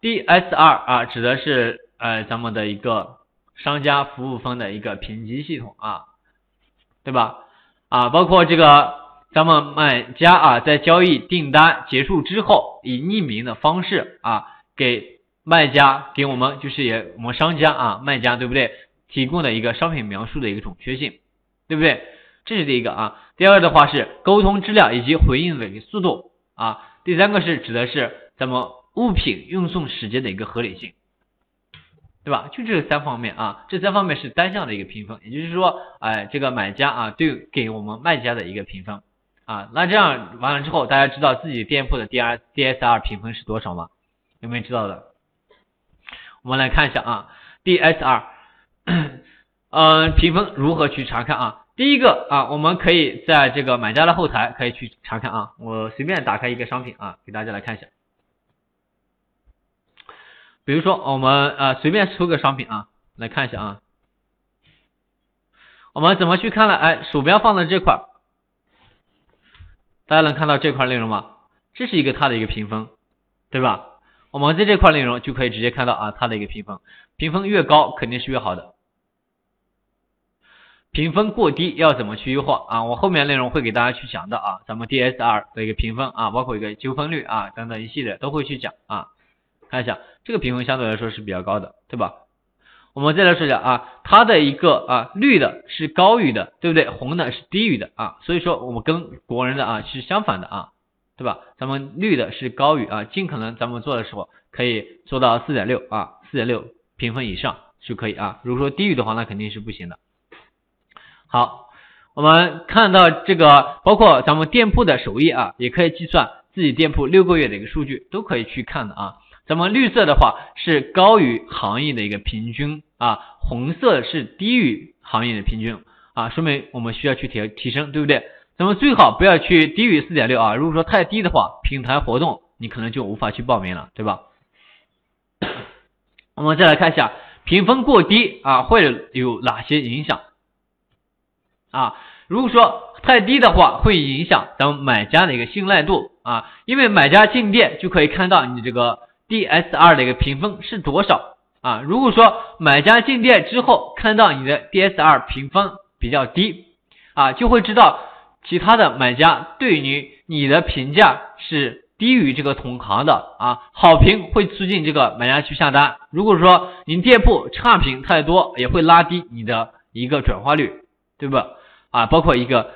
DSR 啊，指的是呃咱们的一个商家服务方的一个评级系统啊，对吧？啊，包括这个咱们买家啊，在交易订单结束之后，以匿名的方式啊，给卖家给我们就是也我们商家啊，卖家对不对？提供的一个商品描述的一个准确性，对不对？这是第一个啊。第二的话是沟通质量以及回应的一个速度啊。第三个是指的是咱们物品运送时间的一个合理性，对吧？就这三方面啊，这三方面是单向的一个评分，也就是说，哎，这个买家啊对给我们卖家的一个评分啊。那这样完了之后，大家知道自己店铺的 D R D S R 评分是多少吗？有没有知道的？我们来看一下啊，D S R。嗯，评分如何去查看啊？第一个啊，我们可以在这个买家的后台可以去查看啊。我随便打开一个商品啊，给大家来看一下。比如说我们呃随便抽个商品啊，来看一下啊。我们怎么去看呢？哎，鼠标放在这块，大家能看到这块内容吗？这是一个它的一个评分，对吧？我们在这块内容就可以直接看到啊，它的一个评分，评分越高肯定是越好的。评分过低要怎么去优化啊？我后面内容会给大家去讲的啊，咱们 DSR 的一个评分啊，包括一个纠纷率啊等等一系列都会去讲啊。看一下这个评分相对来说是比较高的，对吧？我们再来说一下啊，它的一个啊绿的是高于的，对不对？红的是低于的啊，所以说我们跟国人的啊是相反的啊，对吧？咱们绿的是高于啊，尽可能咱们做的时候可以做到四点六啊，四点六评分以上就可以啊。如果说低于的话，那肯定是不行的。好，我们看到这个，包括咱们店铺的首页啊，也可以计算自己店铺六个月的一个数据，都可以去看的啊。咱们绿色的话是高于行业的一个平均啊，红色是低于行业的平均啊，说明我们需要去提提升，对不对？咱们最好不要去低于四点六啊，如果说太低的话，平台活动你可能就无法去报名了，对吧？我们再来看一下评分过低啊，会有哪些影响？啊，如果说太低的话，会影响咱们买家的一个信赖度啊，因为买家进店就可以看到你这个 DSR 的一个评分是多少啊。如果说买家进店之后看到你的 DSR 评分比较低啊，就会知道其他的买家对于你的评价是低于这个同行的啊。好评会促进这个买家去下单，如果说你店铺差评太多，也会拉低你的一个转化率，对吧？啊，包括一个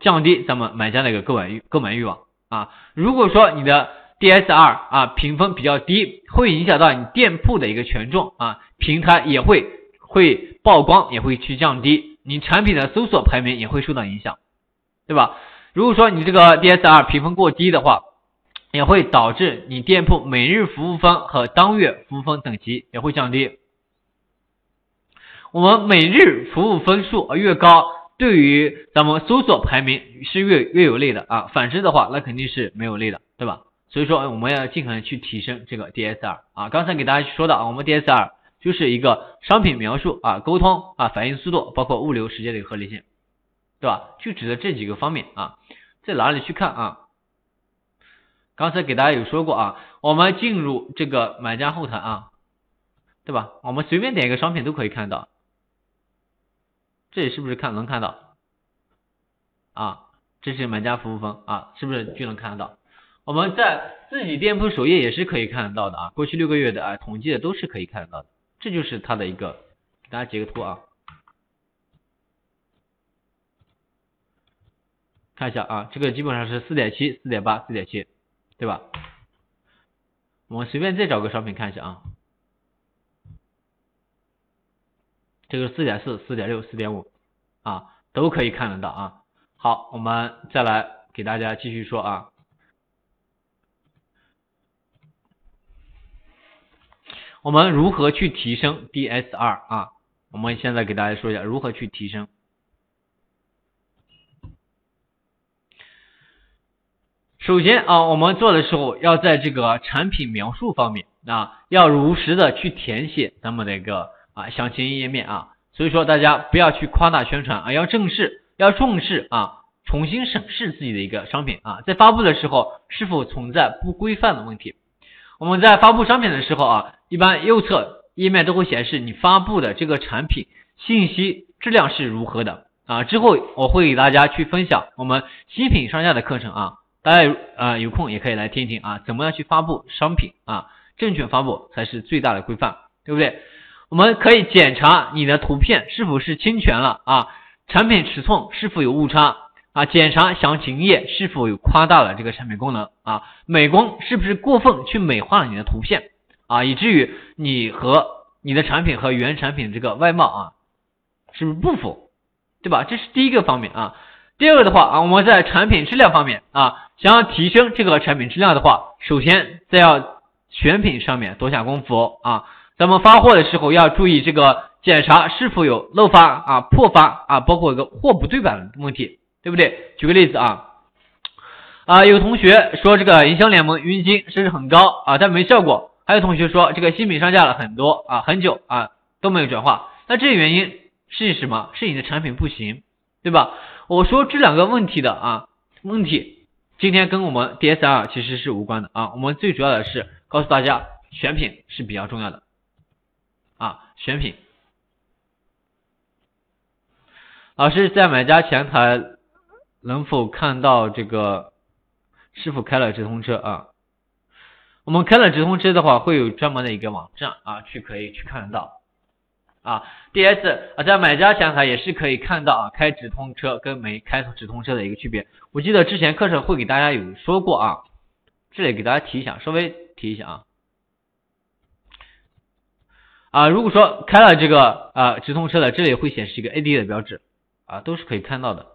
降低咱们买家的一个购买欲购买欲望啊。如果说你的 DSR 啊评分比较低，会影响到你店铺的一个权重啊，平台也会会曝光，也会去降低你产品的搜索排名，也会受到影响，对吧？如果说你这个 DSR 评分过低的话，也会导致你店铺每日服务分和当月服务分等级也会降低。我们每日服务分数越高。对于咱们搜索排名是越越有利的啊，反之的话那肯定是没有利的，对吧？所以说我们要尽可能去提升这个 DSR 啊。刚才给大家说的啊，我们 DSR 就是一个商品描述啊、沟通啊、反应速度，包括物流时间的一个合理性，对吧？就指的这几个方面啊，在哪里去看啊？刚才给大家有说过啊，我们进入这个买家后台啊，对吧？我们随便点一个商品都可以看到。这里是不是看能看到啊？这是买家服务分啊，是不是就能看得到？我们在自己店铺首页也是可以看得到的啊，过去六个月的啊统计的都是可以看得到的。这就是它的一个，大家截个图啊，看一下啊，这个基本上是四点七、四点八、四点七，对吧？我们随便再找个商品看一下啊。这个四点四、四点六、四点五啊，都可以看得到啊。好，我们再来给大家继续说啊。我们如何去提升 DSR 啊？我们现在给大家说一下如何去提升。首先啊，我们做的时候要在这个产品描述方面啊，要如实的去填写咱们的一个。啊，详情页面啊，所以说大家不要去夸大宣传啊，要正视，要重视啊，重新审视自己的一个商品啊，在发布的时候是否存在不规范的问题。我们在发布商品的时候啊，一般右侧页面都会显示你发布的这个产品信息质量是如何的啊。之后我会给大家去分享我们新品上架的课程啊，大家啊有空也可以来听听啊，怎么样去发布商品啊，正确发布才是最大的规范，对不对？我们可以检查你的图片是否是侵权了啊，产品尺寸是否有误差。啊，检查详情页是否有夸大了这个产品功能啊？美工是不是过分去美化了你的图片啊？以至于你和你的产品和原产品这个外貌啊，是不是不符？对吧？这是第一个方面啊。第二个的话啊，我们在产品质量方面啊，想要提升这个产品质量的话，首先在要选品上面多下功夫啊。咱们发货的时候要注意这个检查是否有漏发啊、破发啊，包括一个货不对版的问题。对不对？举个例子啊，啊，有同学说这个营销联盟佣金是很高啊，但没效果。还有同学说这个新品上架了很多啊，很久啊都没有转化。那这些原因是什么？是你的产品不行，对吧？我说这两个问题的啊问题，今天跟我们 DSR 其实是无关的啊。我们最主要的是告诉大家，选品是比较重要的啊，选品。老师在买家前台。能否看到这个是否开了直通车啊？我们开了直通车的话，会有专门的一个网站啊，去可以去看得到啊。D.S. 啊，在买家前台也是可以看到啊，开直通车跟没开直通车的一个区别。我记得之前课程会给大家有说过啊，这里给大家提一下，稍微提一下啊。啊，如果说开了这个啊直通车的，这里会显示一个 A.D. 的标志啊，都是可以看到的。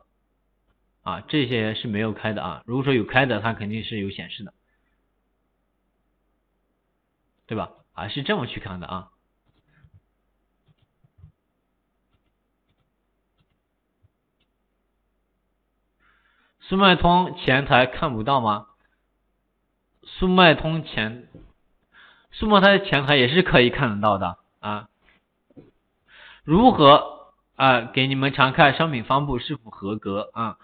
啊，这些是没有开的啊。如果说有开的，它肯定是有显示的，对吧？啊，是这么去看的啊。速卖通前台看不到吗？速卖通前，速卖通前台也是可以看得到的啊。如何啊？给你们查看商品发布是否合格啊？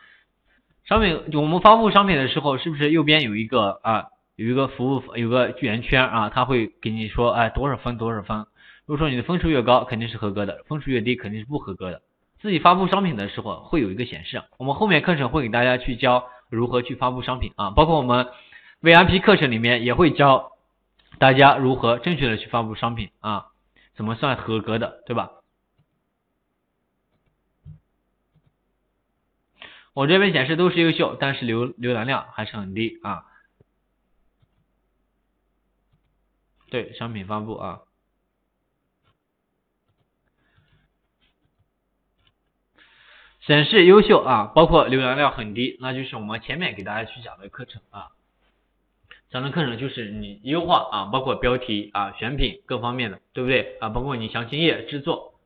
商品，我们发布商品的时候，是不是右边有一个啊，有一个服务，有个圆圈啊，它会给你说，哎，多少分多少分。如果说你的分数越高，肯定是合格的；分数越低，肯定是不合格的。自己发布商品的时候会有一个显示。我们后面课程会给大家去教如何去发布商品啊，包括我们 VIP 课程里面也会教大家如何正确的去发布商品啊，怎么算合格的，对吧？我这边显示都是优秀，但是浏浏览量还是很低啊。对，商品发布啊，显示优秀啊，包括浏览量很低，那就是我们前面给大家去讲的课程啊。讲的课程就是你优化啊，包括标题啊、选品各方面的，对不对啊？包括你详情页制作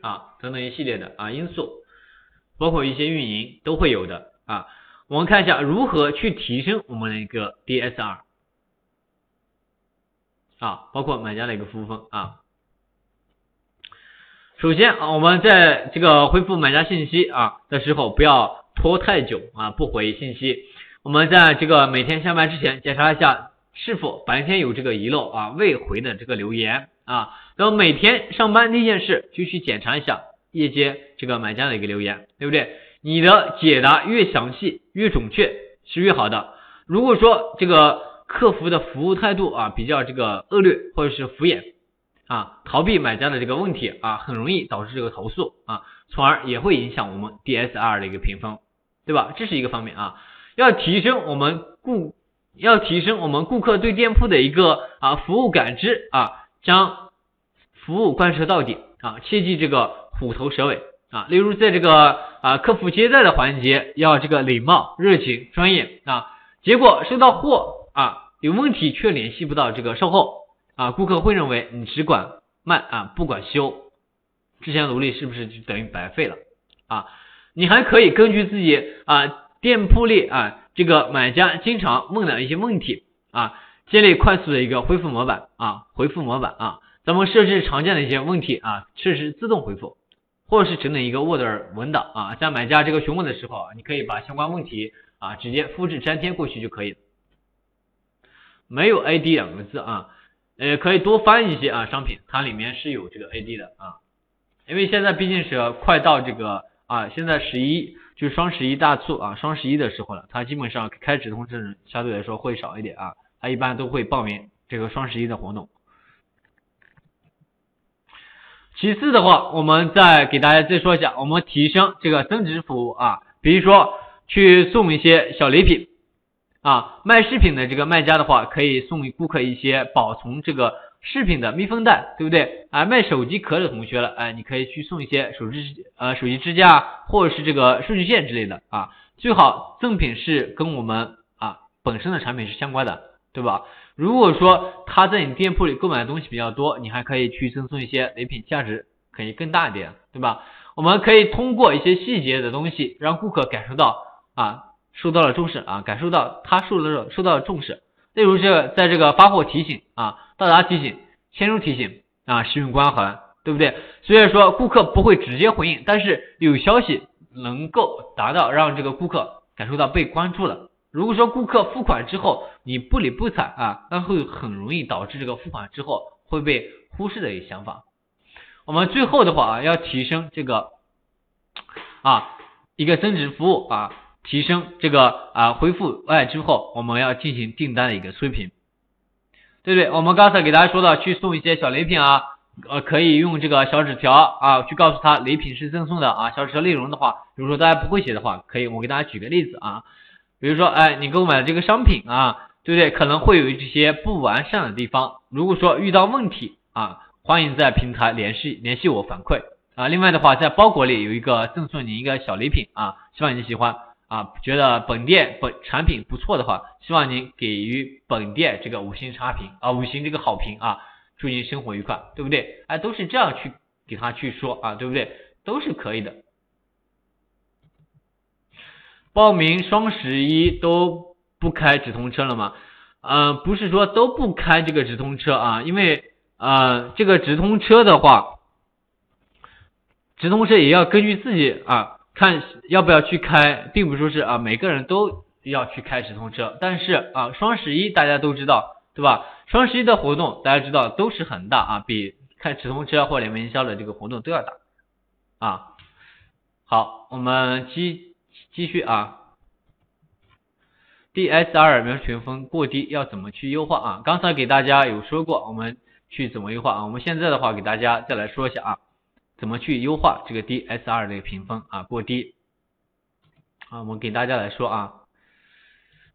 啊等等一系列的啊因素。包括一些运营都会有的啊，我们看一下如何去提升我们的一个 DSR 啊，包括买家的一个服务分啊。首先啊，我们在这个回复买家信息啊的时候，不要拖太久啊，不回信息。我们在这个每天下班之前检查一下是否白天有这个遗漏啊未回的这个留言啊，然后每天上班第一件事就去检查一下。页接这个买家的一个留言，对不对？你的解答越详细、越准确是越好的。如果说这个客服的服务态度啊比较这个恶劣或者是敷衍啊，逃避买家的这个问题啊，很容易导致这个投诉啊，从而也会影响我们 DSR 的一个评分，对吧？这是一个方面啊，要提升我们顾要提升我们顾客对店铺的一个啊服务感知啊，将服务贯彻到底啊，切记这个。虎头蛇尾啊，例如在这个啊客服接待的环节，要这个礼貌、热情、专业啊。结果收到货啊有问题，却联系不到这个售后啊，顾客会认为你只管卖啊不管修，之前努力是不是就等于白费了啊？你还可以根据自己啊店铺里啊这个买家经常问的一些问题啊，建立快速的一个恢复模板啊，回复模板啊，咱们设置常见的一些问题啊，设置自动回复。或者是整理一个 Word 文档啊，在买家这个询问的时候，你可以把相关问题啊直接复制粘贴过去就可以。没有 AD 两个字啊，呃，可以多翻一些啊商品，它里面是有这个 AD 的啊，因为现在毕竟是快到这个啊，现在十一就是双十一大促啊，双十一的时候了，它基本上开直通车人相对来说会少一点啊，它一般都会报名这个双十一的活动。其次的话，我们再给大家再说一下，我们提升这个增值服务啊，比如说去送一些小礼品啊，卖饰品的这个卖家的话，可以送顾客一些保存这个饰品的密封袋，对不对？啊，卖手机壳的同学了，哎，你可以去送一些手机呃手机支架或者是这个数据线之类的啊，最好赠品是跟我们啊本身的产品是相关的，对吧？如果说他在你店铺里购买的东西比较多，你还可以去赠送一些礼品，价值可以更大一点，对吧？我们可以通过一些细节的东西，让顾客感受到啊受到了重视啊，感受到他受到了受到了重视。例如这在这个发货提醒啊、到达提醒、签收提醒啊、使用关怀，对不对？虽然说顾客不会直接回应，但是有消息能够达到让这个顾客感受到被关注了。如果说顾客付款之后你不理不睬啊，那会很容易导致这个付款之后会被忽视的一个想法。我们最后的话啊，要提升这个啊一个增值服务啊，提升这个啊回复完之后，我们要进行订单的一个催评，对不对？我们刚才给大家说到去送一些小礼品啊，呃，可以用这个小纸条啊去告诉他礼品是赠送的啊，小纸条内容的话，比如说大家不会写的话，可以我给大家举个例子啊。比如说，哎，你购买的这个商品啊，对不对？可能会有这些不完善的地方。如果说遇到问题啊，欢迎在平台联系联系我反馈啊。另外的话，在包裹里有一个赠送你一个小礼品啊，希望你喜欢啊。觉得本店本产品不错的话，希望您给予本店这个五星差评啊，五星这个好评啊。祝您生活愉快，对不对？哎，都是这样去给他去说啊，对不对？都是可以的。报名双十一都不开直通车了吗？呃，不是说都不开这个直通车啊，因为呃，这个直通车的话，直通车也要根据自己啊，看要不要去开，并不说是啊每个人都要去开直通车。但是啊，双十一大家都知道，对吧？双十一的活动大家知道都是很大啊，比开直通车或联盟营销的这个活动都要大啊。好，我们继。继续啊，DSR 描述评分过低要怎么去优化啊？刚才给大家有说过，我们去怎么优化啊？我们现在的话给大家再来说一下啊，怎么去优化这个 DSR 的评分啊过低啊？我们给大家来说啊，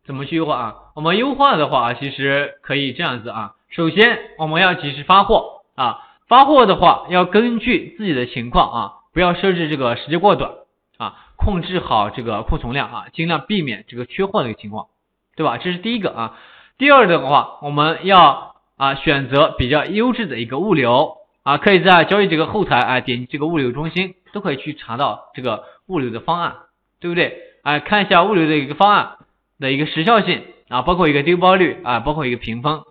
怎么去优化啊？我们优化的话啊，其实可以这样子啊，首先我们要及时发货啊，发货的话要根据自己的情况啊，不要设置这个时间过短啊。控制好这个库存量啊，尽量避免这个缺货的一个情况，对吧？这是第一个啊。第二的话，我们要啊选择比较优质的一个物流啊，可以在交易这个后台啊点击这个物流中心，都可以去查到这个物流的方案，对不对？啊，看一下物流的一个方案的一个时效性啊，包括一个丢包率啊，包括一个评分，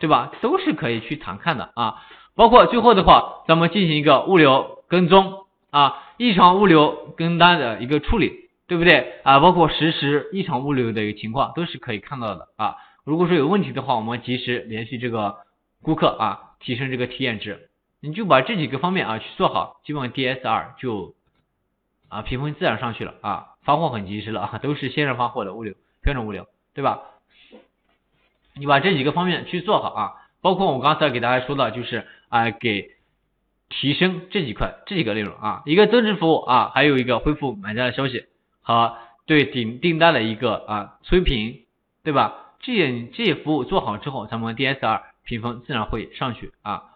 对吧？都是可以去查看的啊。包括最后的话，咱们进行一个物流跟踪啊。异常物流跟单的一个处理，对不对啊？包括实时异常物流的一个情况都是可以看到的啊。如果说有问题的话，我们及时联系这个顾客啊，提升这个体验值。你就把这几个方面啊去做好，基本上 DSR 就啊评分自然上去了啊，发货很及时了啊，都是线上发货的物流标准物流，对吧？你把这几个方面去做好啊，包括我刚才给大家说的，就是啊给。提升这几块这几个内容啊，一个增值服务啊，还有一个恢复买家的消息和对订订单的一个啊催评，对吧？这些这些服务做好之后，咱们 DSR 评分自然会上去啊。